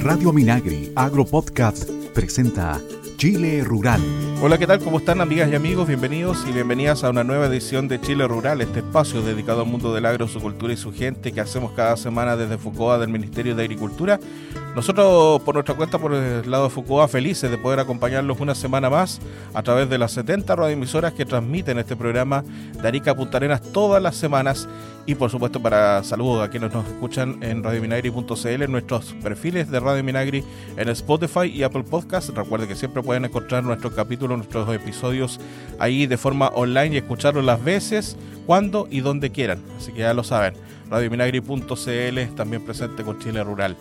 Radio Minagri Agro Podcast presenta Chile Rural. Hola, ¿qué tal? ¿Cómo están amigas y amigos? Bienvenidos y bienvenidas a una nueva edición de Chile Rural, este espacio dedicado al mundo del agro, su cultura y su gente que hacemos cada semana desde Fucoa del Ministerio de Agricultura. Nosotros, por nuestra cuenta, por el lado de Fucoa, felices de poder acompañarlos una semana más a través de las 70 radioemisoras que transmiten este programa de Arica Punta Arenas todas las semanas y por supuesto para saludos a quienes nos escuchan en radiominagri.cl, nuestros perfiles de Radio Minagri en Spotify y Apple Podcast. Recuerde que siempre pueden encontrar nuestros capítulos, nuestros episodios ahí de forma online y escucharlos las veces, cuando y donde quieran. Así que ya lo saben radiominagri.cl, también presente con Chile Rural.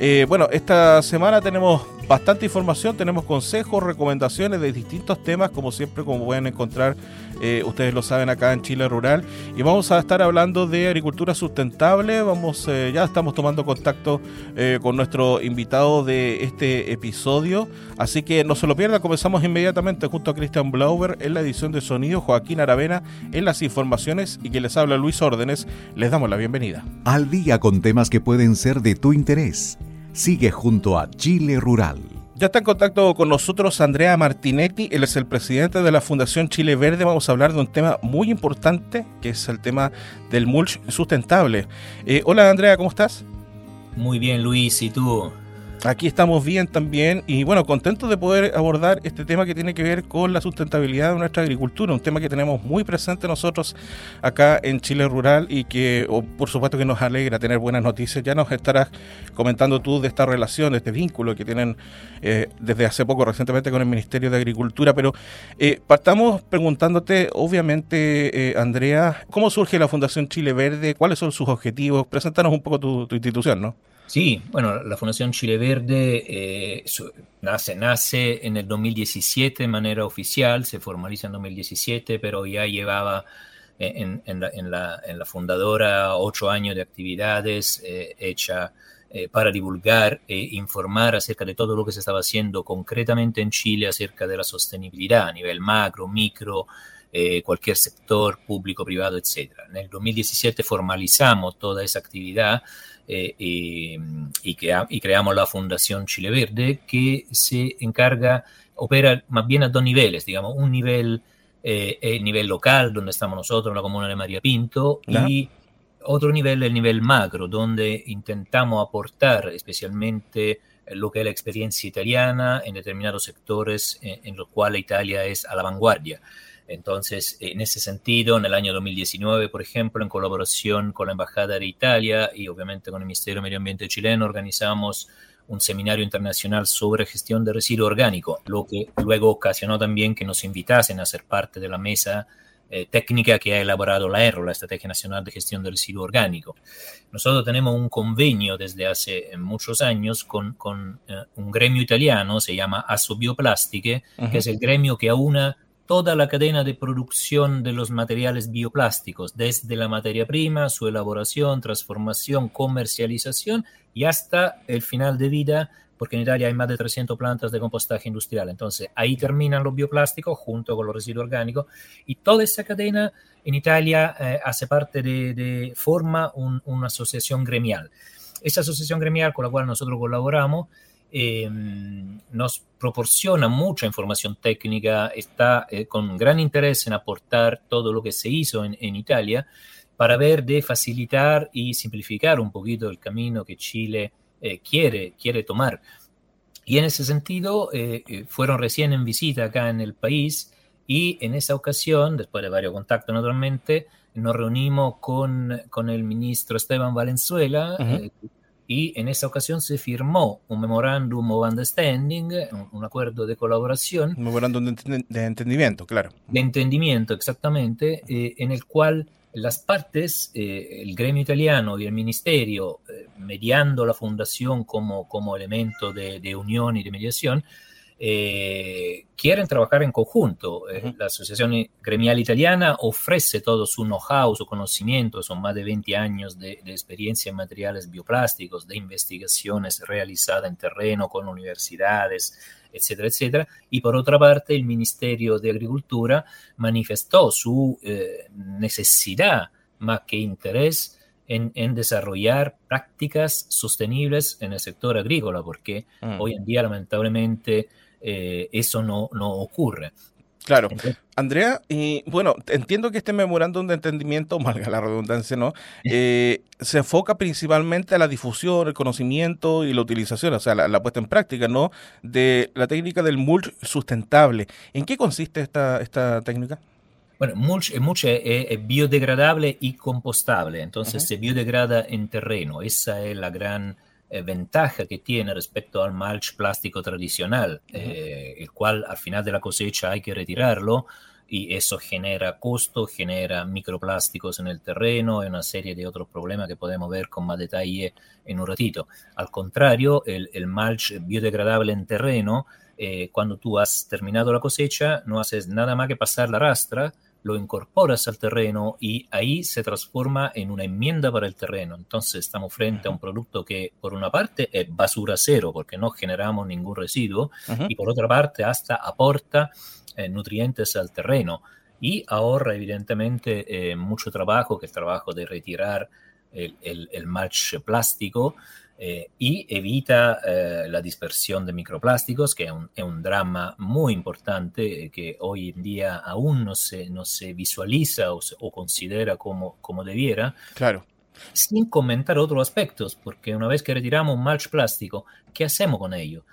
Eh, bueno, esta semana tenemos bastante información, tenemos consejos, recomendaciones de distintos temas, como siempre, como pueden encontrar, eh, ustedes lo saben acá en Chile Rural, y vamos a estar hablando de agricultura sustentable, vamos, eh, ya estamos tomando contacto con nuestro invitado de este episodio, así que no se lo pierdan, comenzamos inmediatamente junto a Christian Blauber en la edición de sonido, Joaquín Aravena en las informaciones y que les habla Luis Órdenes, les damos la bienvenida. Al día con temas que pueden ser de tu interés. Sigue junto a Chile Rural. Ya está en contacto con nosotros Andrea Martinetti, él es el presidente de la Fundación Chile Verde. Vamos a hablar de un tema muy importante, que es el tema del mulch sustentable. Eh, hola Andrea, ¿cómo estás? Muy bien Luis, ¿y tú? Aquí estamos bien también y bueno, contentos de poder abordar este tema que tiene que ver con la sustentabilidad de nuestra agricultura, un tema que tenemos muy presente nosotros acá en Chile Rural y que por supuesto que nos alegra tener buenas noticias. Ya nos estarás comentando tú de esta relación, de este vínculo que tienen eh, desde hace poco recientemente con el Ministerio de Agricultura, pero eh, partamos preguntándote, obviamente, eh, Andrea, ¿cómo surge la Fundación Chile Verde? ¿Cuáles son sus objetivos? Preséntanos un poco tu institución, ¿no? Sí, bueno, la Fundación Chile Verde eh, nace, nace en el 2017 de manera oficial, se formaliza en 2017, pero ya llevaba eh, en, la, fundadora ocho años de actividades eh, hecha para divulgar e informar acerca de todo lo que se estaba haciendo concretamente en Chile acerca de la sostenibilidad a nivel macro, micro, cualquier sector público, privado, etc. En el 2017 formalizamos toda esa actividad eh, y, y, creamos la Fundación Chile Verde que se encarga, opera más bien a dos niveles, digamos, un nivel, eh, el nivel local, donde estamos nosotros, en la comuna de María Pinto, y otro nivel, el nivel macro, donde intentamos aportar especialmente lo que es la experiencia italiana en determinados sectores en, en los cuales Italia es a la vanguardia. Entonces, en ese sentido, en el año 2019, por ejemplo, en colaboración con la Embajada de Italia y obviamente con el Ministerio de Medio Ambiente chileno, organizamos un seminario internacional sobre gestión de residuo orgánico, lo que luego ocasionó también que nos invitasen a ser parte de la mesa eh, técnica que ha elaborado la ERRO, la Estrategia Nacional de Gestión de Residuo Orgánico. Nosotros tenemos un convenio desde hace muchos años con, eh, un gremio italiano, se llama Assobioplastiche, que es el gremio que aúna toda la cadena de producción de los materiales bioplásticos, desde la materia prima, su elaboración, transformación, comercialización y hasta el final de vida, porque en Italia hay más de 300 plantas de compostaje industrial. Entonces, ahí terminan los bioplásticos junto con los residuos orgánicos y toda esa cadena en Italia eh, hace parte de, forma una asociación gremial. Esa asociación gremial con la cual nosotros colaboramos Em, nos proporciona mucha información técnica, está eh, con gran interés en aportar todo lo que se hizo en, Italia para ver de facilitar y simplificar un poquito el camino que Chile eh, quiere, quiere tomar. Y en ese sentido, eh, fueron recién en visita acá en el país y en esa ocasión, después de varios contactos naturalmente, nos reunimos con, con el ministro Esteban Valenzuela, y en esa ocasión se firmó un memorándum of understanding, un, acuerdo de colaboración. Un memorándum de, entendimiento, claro. De entendimiento, exactamente, eh, en el cual las partes, eh, el gremio italiano y el ministerio, eh, mediando la fundación como, como elemento de, de unión y de mediación, eh, quieren trabajar en conjunto. Eh, la Asociación Gremial Italiana ofrece todo su know-how, su conocimiento, son más de 20 años de, experiencia en materiales bioplásticos, de investigaciones realizadas en terreno con universidades, etcétera, etcétera. Y por otra parte, el Ministerio de Agricultura manifestó su eh, necesidad más que interés en, desarrollar prácticas sostenibles en el sector agrícola, porque mm. hoy en día lamentablemente eh, eso no, no ocurre. Claro. Andrea, y bueno, entiendo que este memorándum de entendimiento, valga la redundancia, ¿no? Eh, se enfoca principalmente a la difusión, el conocimiento y la utilización, o sea, la, puesta en práctica, ¿no? De la técnica del mulch sustentable. ¿En qué consiste esta, esta técnica? Bueno, mulch, mulch es, biodegradable y compostable, entonces se biodegrada en terreno. Esa es la gran eh, ventaja que tiene respecto al mulch plástico tradicional, eh, el cual al final de la cosecha hay que retirarlo y eso genera costo, genera microplásticos en el terreno y una serie de otros problemas que podemos ver con más detalle en un ratito. Al contrario, el, el mulch biodegradable en terreno, eh, cuando tú has terminado la cosecha, no haces nada más que pasar la rastra, lo incorporas al terreno y ahí se transforma en una enmienda para el terreno. Entonces estamos frente a un producto que por una parte es basura cero porque no generamos ningún residuo y por otra parte hasta aporta eh, nutrientes al terreno. Y ahorra evidentemente eh, mucho trabajo, que es el trabajo de retirar el, el, el mulch plástico eh, y evita eh, la dispersión de microplásticos, que es un, drama muy importante eh, que hoy en día aún no se, no se visualiza o, considera como, como debiera. Claro. Sin comentar otros aspectos, porque una vez que retiramos un mulch plástico, ¿qué hacemos con ello?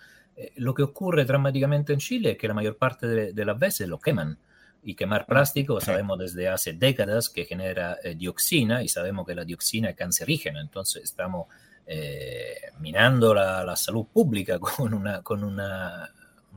lo que ocurre dramáticamente en Chile es que la mayor parte de, de las veces lo queman y quemar plástico sabemos desde hace décadas que genera dioxina y sabemos que la dioxina es cancerígena, entonces estamos eh, minando la, salud pública con una, con una,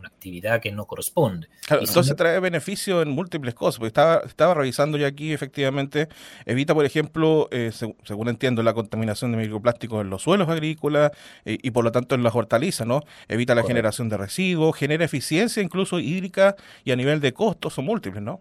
actividad que no corresponde. Claro, entonces trae beneficio en múltiples cosas, porque estaba, estaba revisando yo aquí, efectivamente, evita, por ejemplo, eh, según entiendo, la contaminación de microplásticos en los suelos agrícolas eh, y por lo tanto en las hortalizas, ¿no? Evita la generación de residuos, genera eficiencia incluso hídrica y a nivel de costos son múltiples, ¿no?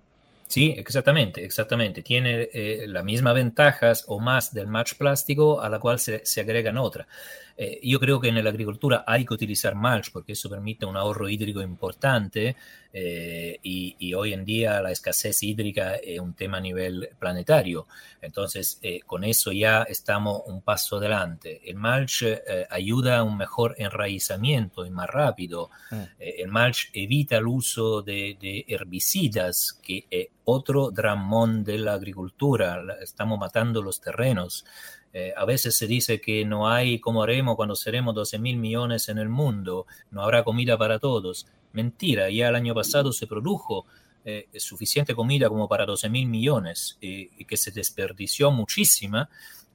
Sí, exactamente, exactamente. Tiene eh, las mismas ventajas o más del match plástico a la cual se, se agregan otras. Eh, yo creo que en la agricultura hay que utilizar mulch porque eso permite un ahorro hídrico importante eh, y, hoy en día la escasez hídrica es un tema a nivel planetario. Entonces, eh, con eso ya estamos un paso adelante. El mulch ayuda a un mejor enraizamiento y más rápido. Mm. el mulch evita el uso de, de herbicidas, que es otro dramón de la agricultura. Estamos matando los terrenos. Eh, a veces se dice que no hay como haremos cuando seremos 12 mil millones en el mundo, no habrá comida para todos. Mentira, ya el año pasado se produjo eh, suficiente comida como para 12 mil millones y que se desperdició muchísima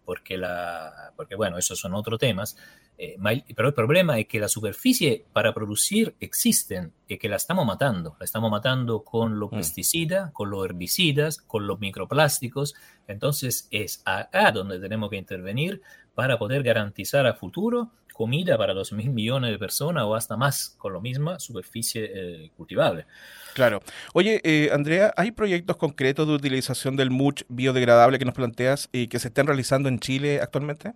porque, la, porque bueno, esos son otros temas. Eh, pero el problema es que la superficie para producir existen y que la estamos matando. La estamos matando con los mm. pesticidas, con los herbicidas, con los microplásticos. Entonces es acá donde tenemos que intervenir para poder garantizar a futuro comida para dos mil millones de personas o hasta más con la misma superficie eh, cultivable. Claro. Oye, eh, Andrea, ¿hay proyectos concretos de utilización del mulch biodegradable que nos planteas y que se estén realizando en Chile actualmente?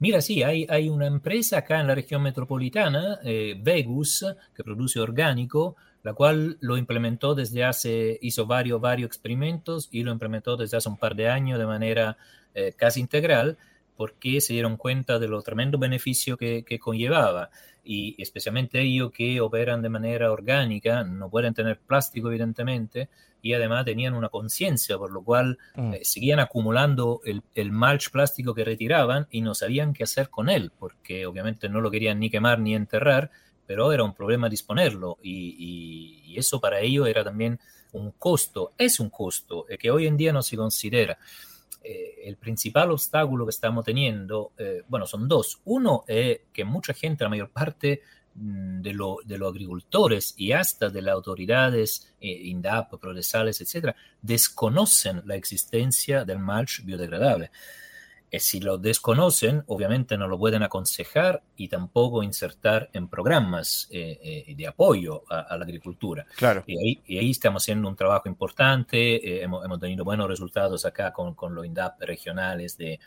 Mira, sí, hay, hay una empresa acá en la región metropolitana, eh, Vegus, que produce orgánico, la cual lo implementó desde hace, hizo varios, varios experimentos y lo implementó desde hace un par de años de manera eh, casi integral, porque se dieron cuenta de lo tremendo beneficio que, que conllevaba y especialmente ellos que operan de manera orgánica, no pueden tener plástico evidentemente, y además tenían una conciencia, por lo cual mm. eh, seguían acumulando el, el, mulch plástico que retiraban y no sabían qué hacer con él, porque obviamente no lo querían ni quemar ni enterrar, pero era un problema disponerlo y, y, eso para ellos era también un costo, es un costo eh, que hoy en día no se considera. Eh, el principal obstáculo que estamos teniendo, bueno, son dos. Uno es que mucha gente, la mayor parte, Mm, de, lo, de los agricultores y hasta de las autoridades, eh, INDAP, procesales, etcétera, desconocen la existencia del mulch biodegradable. Eh, si lo desconocen, obviamente no lo pueden aconsejar y tampoco insertar en programas eh, de apoyo a, la agricultura. Claro. Y ahí, y ahí, estamos haciendo un trabajo importante, hemos, hemos, tenido buenos resultados acá con, con los INDAP regionales de,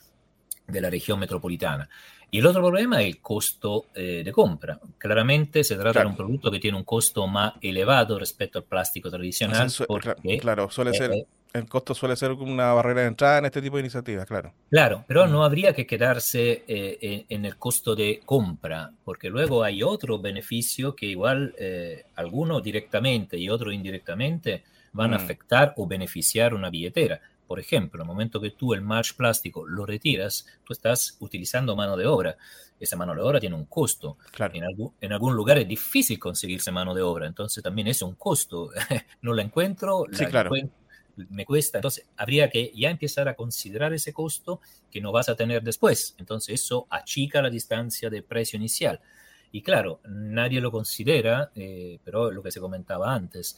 de la región metropolitana. Y el otro problema es el costo eh, de compra. Claramente se trata de un producto que tiene un costo más elevado respecto al plástico tradicional. porque, claro, suele ser el costo suele ser una barrera de entrada en este tipo de iniciativas, claro. Claro, pero no habría que quedarse eh, en, el costo de compra, porque luego hay otro beneficio que igual eh, algunos directamente y otros indirectamente van a mm. afectar o beneficiar una billetera. Por ejemplo, en el momento que tú el match plástico lo retiras, tú estás utilizando mano de obra. Esa mano de obra tiene un costo. En, algún, en algún lugar es difícil conseguirse mano de obra, entonces también es un costo. no la encuentro, sí, claro. Me cuesta. Entonces, habría que ya empezar a considerar ese costo que no vas a tener después. Entonces, eso achica la distancia de precio inicial. Y claro, nadie lo considera, eh, pero lo que se comentaba antes,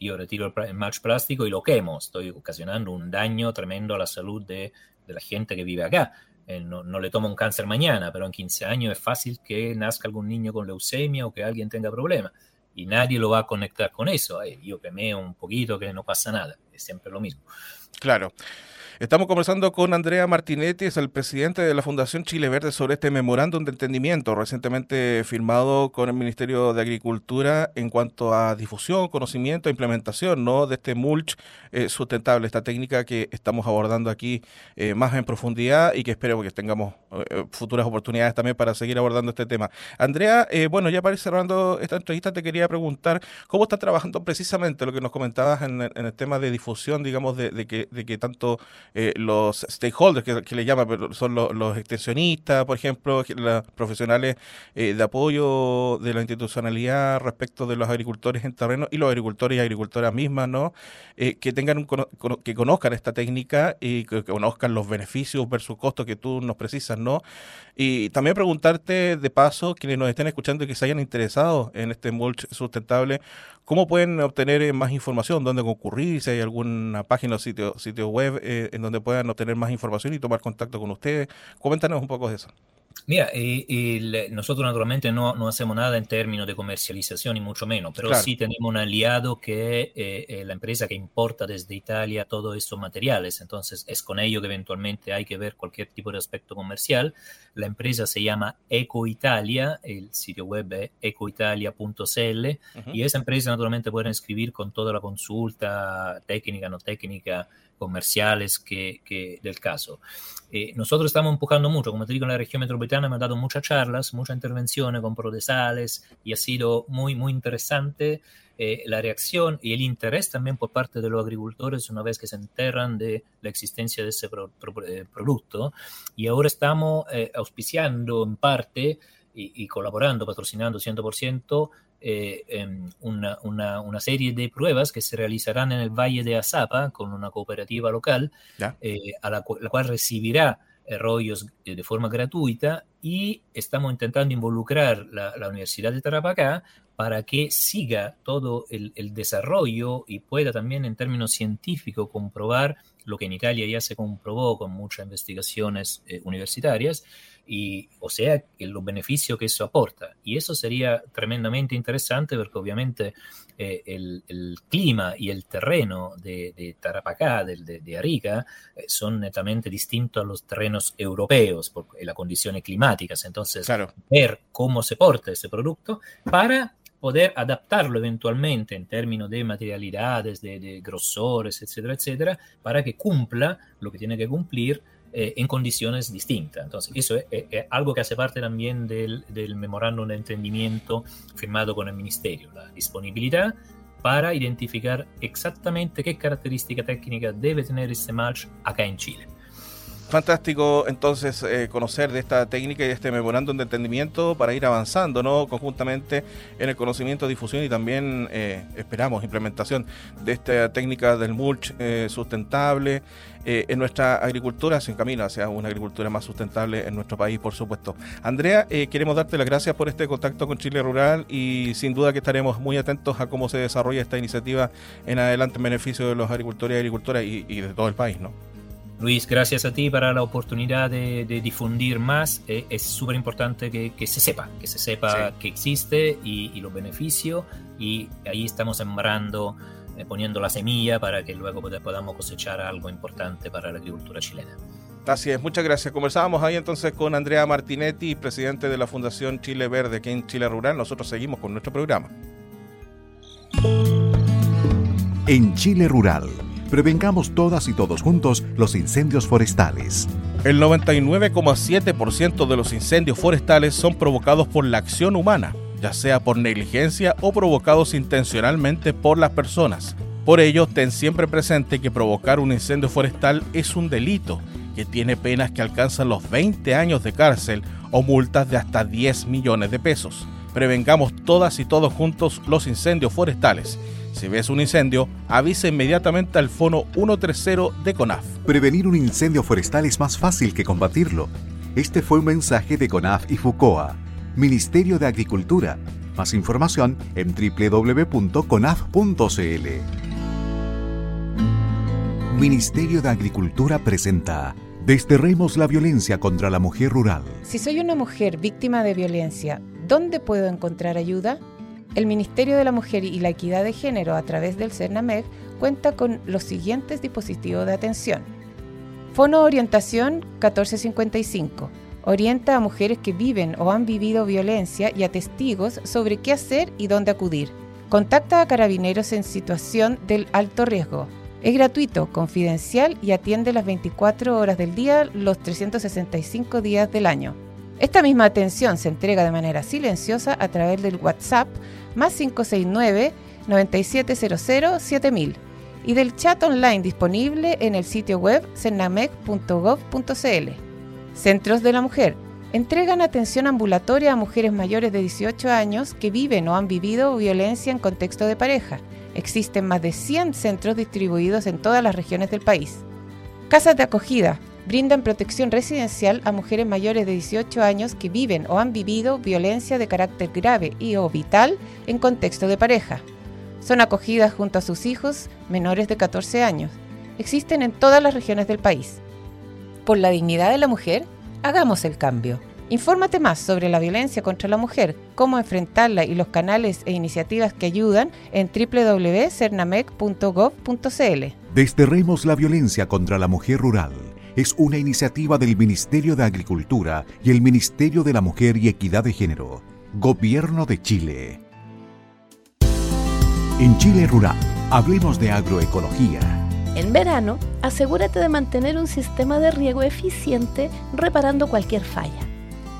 yo retiro el match plástico y lo quemo. Estoy ocasionando un daño tremendo a la salud de, de la gente que vive acá. Eh, no, no, le tomo un cáncer mañana, pero en 15 años es fácil que nazca algún niño con leucemia o que alguien tenga problemas. Y nadie lo va a conectar con eso. yo quemé un poquito que no pasa nada. Siempre lo mismo. Claro. Estamos conversando con Andrea Martinetti, es el presidente de la Fundación Chile Verde, sobre este memorándum de entendimiento recientemente firmado con el Ministerio de Agricultura en cuanto a difusión, conocimiento e implementación ¿no? de este mulch eh, sustentable, esta técnica que estamos abordando aquí eh, más en profundidad y que espero que tengamos eh, futuras oportunidades también para seguir abordando este tema. Andrea, bueno, ya para ir cerrando esta entrevista te quería preguntar cómo está trabajando precisamente lo que nos comentabas en, el tema de difusión, digamos, de, que, de que tanto eh, los stakeholders, que, le llaman, pero son los, extensionistas, por ejemplo, los profesionales eh, de apoyo de la institucionalidad respecto de los agricultores en terreno y los agricultores y agricultoras mismas, ¿no? Eh, que tengan un, que conozcan esta técnica y que, conozcan los beneficios versus costos que tú nos precisas, ¿no? Y también preguntarte de paso, quienes nos estén escuchando y que se hayan interesado en este mulch sustentable, ¿cómo pueden obtener más información? ¿Dónde concurrir? Si hay alguna página o sitio, sitio web en donde puedan obtener más información y tomar contacto con ustedes. Coméntanos un poco de eso. Mira, nosotros naturalmente no, no, hacemos nada en términos de comercialización y mucho menos, pero sí tenemos un aliado que es eh, eh, la empresa que importa desde Italia todos estos materiales. Entonces es con ello que eventualmente hay que ver cualquier tipo de aspecto comercial. La empresa se llama Ecoitalia, el sitio web es ecoitalia.cl y esa empresa naturalmente pueden escribir con toda la consulta técnica, no técnica, comerciales que, del caso. Eh, nosotros estamos empujando mucho, como te digo, en la región metropolitana me han dado muchas charlas, muchas intervenciones con Prodesales y ha sido muy, muy interesante eh, la reacción y el interés también por parte de los agricultores una vez que se enterran de la existencia de ese eh, producto. Y ahora estamos auspiciando en parte y, y colaborando, patrocinando 100% eh, em, una, una, serie de pruebas que se realizarán en el Valle de Azapa con una cooperativa local, eh, a la, cual recibirá rollos eh, de forma gratuita y estamos intentando involucrar la, la Universidad de Tarapacá para que siga todo el, el, desarrollo y pueda también en términos científicos comprobar lo que en Italia ya se comprobó con muchas investigaciones universitarias, y, o sea, los beneficios que eso aporta. Y eso sería tremendamente interesante porque obviamente eh, el, clima y el terreno de, Tarapacá, de, de, Arica, eh, son netamente distintos a los terrenos europeos por las condiciones climáticas. Entonces, ver cómo se porta ese producto para poder adaptarlo eventualmente en términos de materialidades, de, de grosores, etcétera, etcétera, para que cumpla lo que tiene que cumplir eh, en condiciones distintas. Entonces, eso es, algo que hace parte también del, del memorándum de entendimiento firmado con el Ministerio, la disponibilidad para identificar exactamente qué característica técnica debe tener este match acá en Chile. Fantástico entonces eh, conocer de esta técnica y de este memorándum de entendimiento para ir avanzando ¿no? conjuntamente en el conocimiento, difusión y también eh, esperamos implementación de esta técnica del mulch eh, sustentable en nuestra agricultura, se encamina hacia una agricultura más sustentable en nuestro país, por supuesto. Andrea, queremos darte las gracias por este contacto con Chile Rural y sin duda que estaremos muy atentos a cómo se desarrolla esta iniciativa en adelante en beneficio de los agricultores y agricultoras y, y de todo el país. ¿no? Luis, gracias a ti para la oportunidad de, difundir más. Eh, es súper importante que, se sepa, que se sepa que existe y, los beneficios. Y ahí estamos sembrando, eh, poniendo la semilla para que luego podamos cosechar algo importante para la agricultura chilena. Así es, muchas gracias. Conversábamos ahí entonces con Andrea Martinetti, presidente de la Fundación Chile Verde aquí en Chile Rural. Nosotros seguimos con nuestro programa. En Chile Rural Prevengamos todas y todos juntos los incendios forestales. El 99,7% de los incendios forestales son provocados por la acción humana, ya sea por negligencia o provocados intencionalmente por las personas. Por ello, ten siempre presente que provocar un incendio forestal es un delito que tiene penas que alcanzan los 20 años de cárcel o multas de hasta 10 millones de pesos. Prevengamos todas y todos juntos los incendios forestales si ves un incendio, avisa inmediatamente al Fono 130 de CONAF. Prevenir un incendio forestal es más fácil que combatirlo. Este fue un mensaje de CONAF y FUCOA, Ministerio de Agricultura. Más información en www.conaf.cl. Ministerio de Agricultura presenta Desterremos la violencia contra la mujer rural. Si soy una mujer víctima de violencia, ¿dónde puedo encontrar ayuda? El Ministerio de la Mujer y la Equidad de Género a través del CERNAMEG cuenta con los siguientes dispositivos de atención. Fono Orientación 1455. Orienta a mujeres que viven o han vivido violencia y a testigos sobre qué hacer y dónde acudir. Contacta a carabineros en situación del alto riesgo. Es gratuito, confidencial y atiende las 24 horas del día los 365 días del año. Esta misma atención se entrega de manera silenciosa a través del WhatsApp más 569 9700 7000 y del chat online disponible en el sitio web cernamec.gov.cl. Centros de la Mujer entregan atención ambulatoria a mujeres mayores de 18 años que viven o han vivido violencia en contexto de pareja. Existen más de 100 centros distribuidos en todas las regiones del país. Casas de acogida brindan protección residencial a mujeres mayores de 18 años que viven o han vivido violencia de carácter grave y o vital en contexto de pareja. Son acogidas junto a sus hijos menores de 14 años. Existen en todas las regiones del país. Por la dignidad de la mujer, hagamos el cambio. Infórmate más sobre la violencia contra la mujer, cómo enfrentarla y los canales e iniciativas que ayudan en www.cernamec.gov.cl. Desterremos la violencia contra la mujer rural es una iniciativa del Ministerio de Agricultura y el Ministerio de la Mujer y Equidad de Género, Gobierno de Chile. En Chile Rural, hablemos de agroecología. En verano, asegúrate de mantener un sistema de riego eficiente reparando cualquier falla.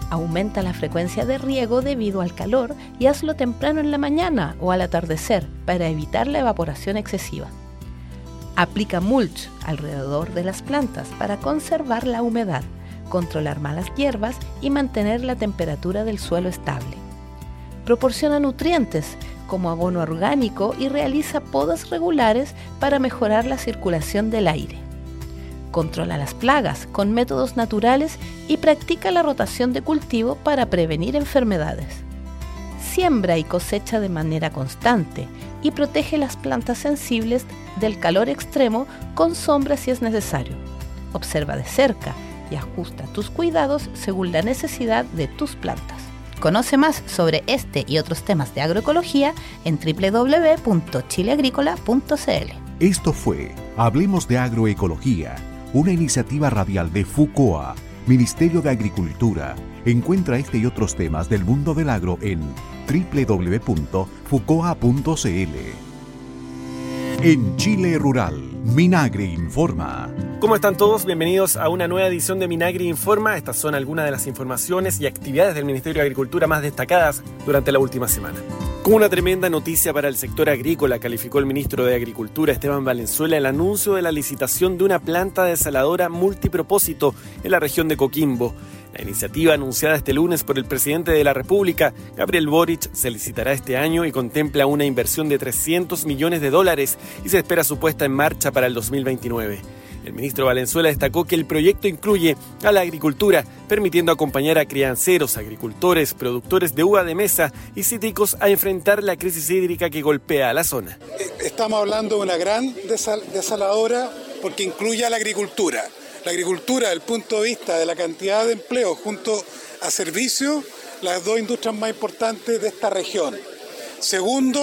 Aumenta la frecuencia de riego debido al calor y hazlo temprano en la mañana o al atardecer para evitar la evaporación excesiva. Aplica mulch alrededor de las plantas para conservar la humedad, controlar malas hierbas y mantener la temperatura del suelo estable. Proporciona nutrientes como abono orgánico y realiza podas regulares para mejorar la circulación del aire. Controla las plagas con métodos naturales y practica la rotación de cultivo para prevenir enfermedades. Siembra y cosecha de manera constante y protege las plantas sensibles del calor extremo con sombra si es necesario. Observa de cerca y ajusta tus cuidados según la necesidad de tus plantas. Conoce más sobre este y otros temas de agroecología en www.chileagrícola.cl. Esto fue Hablemos de Agroecología, una iniciativa radial de FUCOA, Ministerio de Agricultura. Encuentra este y otros temas del mundo del agro en www.fucoa.cl. En Chile Rural, Minagri Informa. ¿Cómo están todos? Bienvenidos a una nueva edición de Minagri Informa. Estas son algunas de las informaciones y actividades del Ministerio de Agricultura más destacadas durante la última semana. Una tremenda noticia para el sector agrícola, calificó el ministro de Agricultura Esteban Valenzuela el anuncio de la licitación de una planta desaladora multipropósito en la región de Coquimbo. La iniciativa anunciada este lunes por el presidente de la República, Gabriel Boric, se licitará este año y contempla una inversión de 300 millones de dólares y se espera su puesta en marcha para el 2029. El ministro Valenzuela destacó que el proyecto incluye a la agricultura, permitiendo acompañar a crianceros, agricultores, productores de uva de mesa y cítricos a enfrentar la crisis hídrica que golpea a la zona. Estamos hablando de una gran desaladora porque incluye a la agricultura la agricultura desde el punto de vista de la cantidad de empleo junto a servicios, las dos industrias más importantes de esta región. Segundo,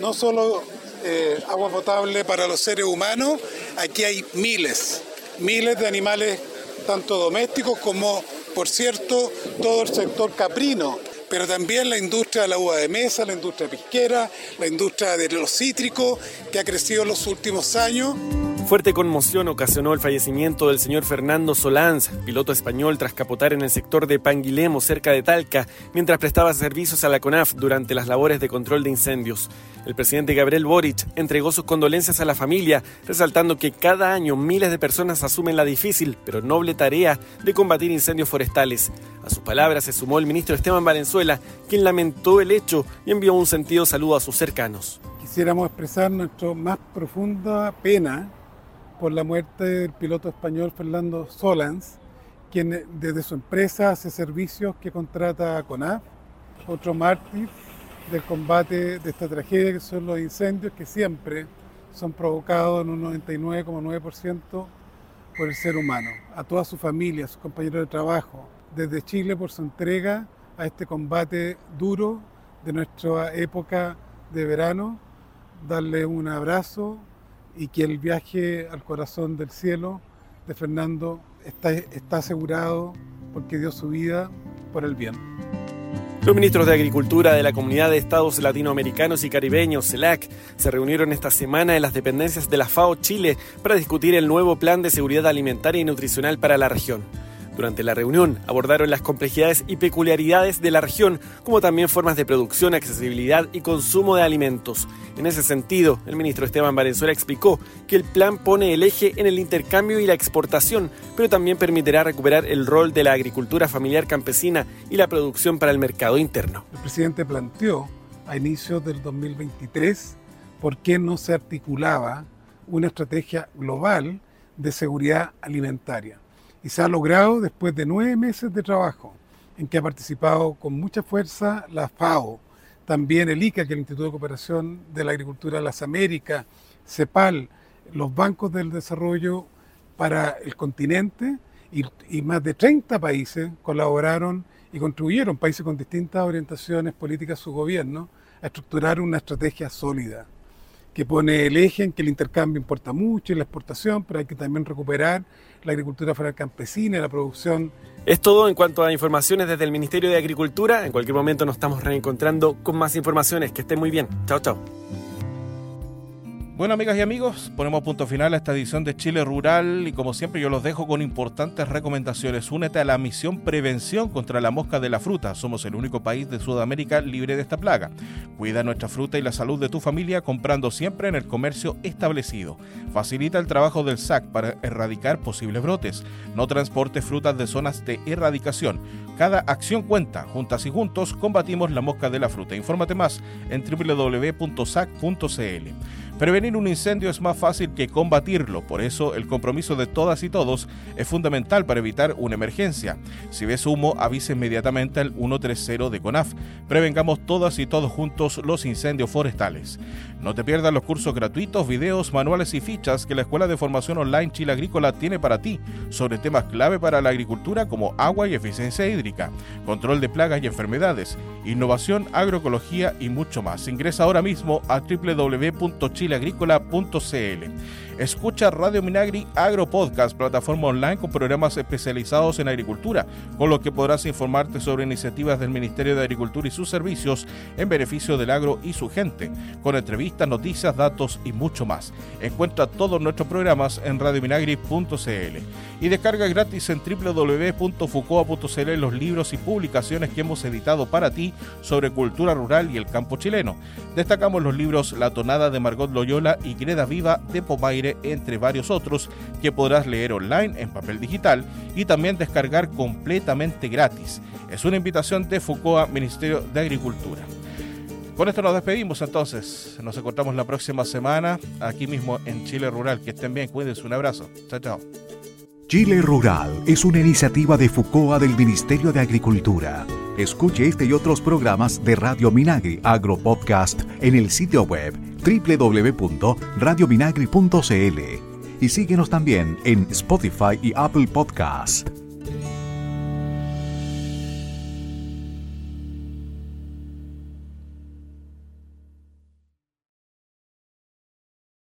no solo eh, agua potable para los seres humanos, aquí hay miles, miles de animales, tanto domésticos como, por cierto, todo el sector caprino, pero también la industria de la uva de mesa, la industria pisquera, la industria de los cítricos, que ha crecido en los últimos años. Fuerte conmoción ocasionó el fallecimiento del señor Fernando Solans, piloto español tras capotar en el sector de Panguilemo, cerca de Talca, mientras prestaba servicios a la CONAF durante las labores de control de incendios. El presidente Gabriel Boric entregó sus condolencias a la familia, resaltando que cada año miles de personas asumen la difícil pero noble tarea de combatir incendios forestales. A sus palabras se sumó el ministro Esteban Valenzuela, quien lamentó el hecho y envió un sentido saludo a sus cercanos. Quisiéramos expresar nuestra más profunda pena por la muerte del piloto español Fernando Solans, quien desde su empresa hace servicios que contrata a CONAF, otro mártir del combate de esta tragedia que son los incendios que siempre son provocados en un 99,9% por el ser humano. A toda su familia, a sus compañeros de trabajo, desde Chile por su entrega a este combate duro de nuestra época de verano, darle un abrazo, y que el viaje al corazón del cielo de Fernando está, asegurado porque dio su vida por el bien. Los ministros de Agricultura de la Comunidad de Estados Latinoamericanos y Caribeños, CELAC, se reunieron esta semana en las dependencias de la FAO Chile para discutir el nuevo plan de seguridad alimentaria y nutricional para la región. Durante la reunión abordaron las complejidades y peculiaridades de la región, como también formas de producción, accesibilidad y consumo de alimentos. En ese sentido, el ministro Esteban Valenzuela explicó que el plan pone el eje en el intercambio y la exportación, pero también permitirá recuperar el rol de la agricultura familiar campesina y la producción para el mercado interno. El presidente planteó a inicios del 2023 por qué no se articulaba una estrategia global de seguridad alimentaria y se ha logrado después de nueve meses de trabajo en que ha participado con mucha fuerza la FAO, también el ICA, que es el Instituto de Cooperación de la Agricultura de las Américas, CEPAL, los bancos del desarrollo para el continente y, y, más de 30 países colaboraron y contribuyeron, países con distintas orientaciones políticas su gobierno, a estructurar una estrategia sólida que pone el eje en que el intercambio importa mucho y la exportación, pero hay que también recuperar la agricultura foral campesina la producción. Es todo en cuanto a informaciones desde el Ministerio de Agricultura. En cualquier momento nos estamos reencontrando con más informaciones. Que estén muy bien. Chao, chao. Bueno, amigas y amigos, ponemos punto final a esta edición de Chile Rural y como siempre yo los dejo con importantes recomendaciones. Únete a la misión Prevención contra la mosca de la fruta. Somos el único país de Sudamérica libre de esta plaga. Cuida nuestra fruta y la salud de tu familia comprando siempre en el comercio establecido. Facilita el trabajo del SAC para erradicar posibles brotes. No transporte frutas de zonas de erradicación. Cada acción cuenta. Juntas y juntos combatimos la mosca de la fruta. Infórmate más en www.sac.cl. Prevenir un incendio es más fácil que combatirlo, por eso el compromiso de todas y todos es fundamental para evitar una emergencia. Si ves humo, avise inmediatamente al 130 de CONAF. Prevengamos todas y todos juntos los incendios forestales. No te pierdas los cursos gratuitos, videos, manuales y fichas que la Escuela de Formación Online Chile Agrícola tiene para ti sobre temas clave para la agricultura como agua y eficiencia hídrica, control de plagas y enfermedades, innovación, agroecología y mucho más. Ingresa ahora mismo a www.chile chileagrícola.cl. Escucha Radio Minagri Agro Podcast, plataforma online con programas especializados en agricultura, con los que podrás informarte sobre iniciativas del Ministerio de Agricultura y sus servicios en beneficio del agro y su gente, con entrevistas, noticias, datos y mucho más. Encuentra todos nuestros programas en radiominagri.cl y descarga gratis en www.fucoa.cl los libros y publicaciones que hemos editado para ti sobre cultura rural y el campo chileno. Destacamos los libros La tonada de Margot Loyola y Greda Viva de Pomaire, entre varios otros, que podrás leer online en papel digital y también descargar completamente gratis. Es una invitación de Fucoa, Ministerio de Agricultura. Con esto nos despedimos entonces. Nos encontramos la próxima semana aquí mismo en Chile Rural. Que estén bien, cuídense. Un abrazo. Chao, chao. Chile Rural es una iniciativa de FUCOA del Ministerio de Agricultura. Escuche este y otros programas de Radio Minagri Agro Podcast en el sitio web www.radiominagri.cl y síguenos también en Spotify y Apple Podcast.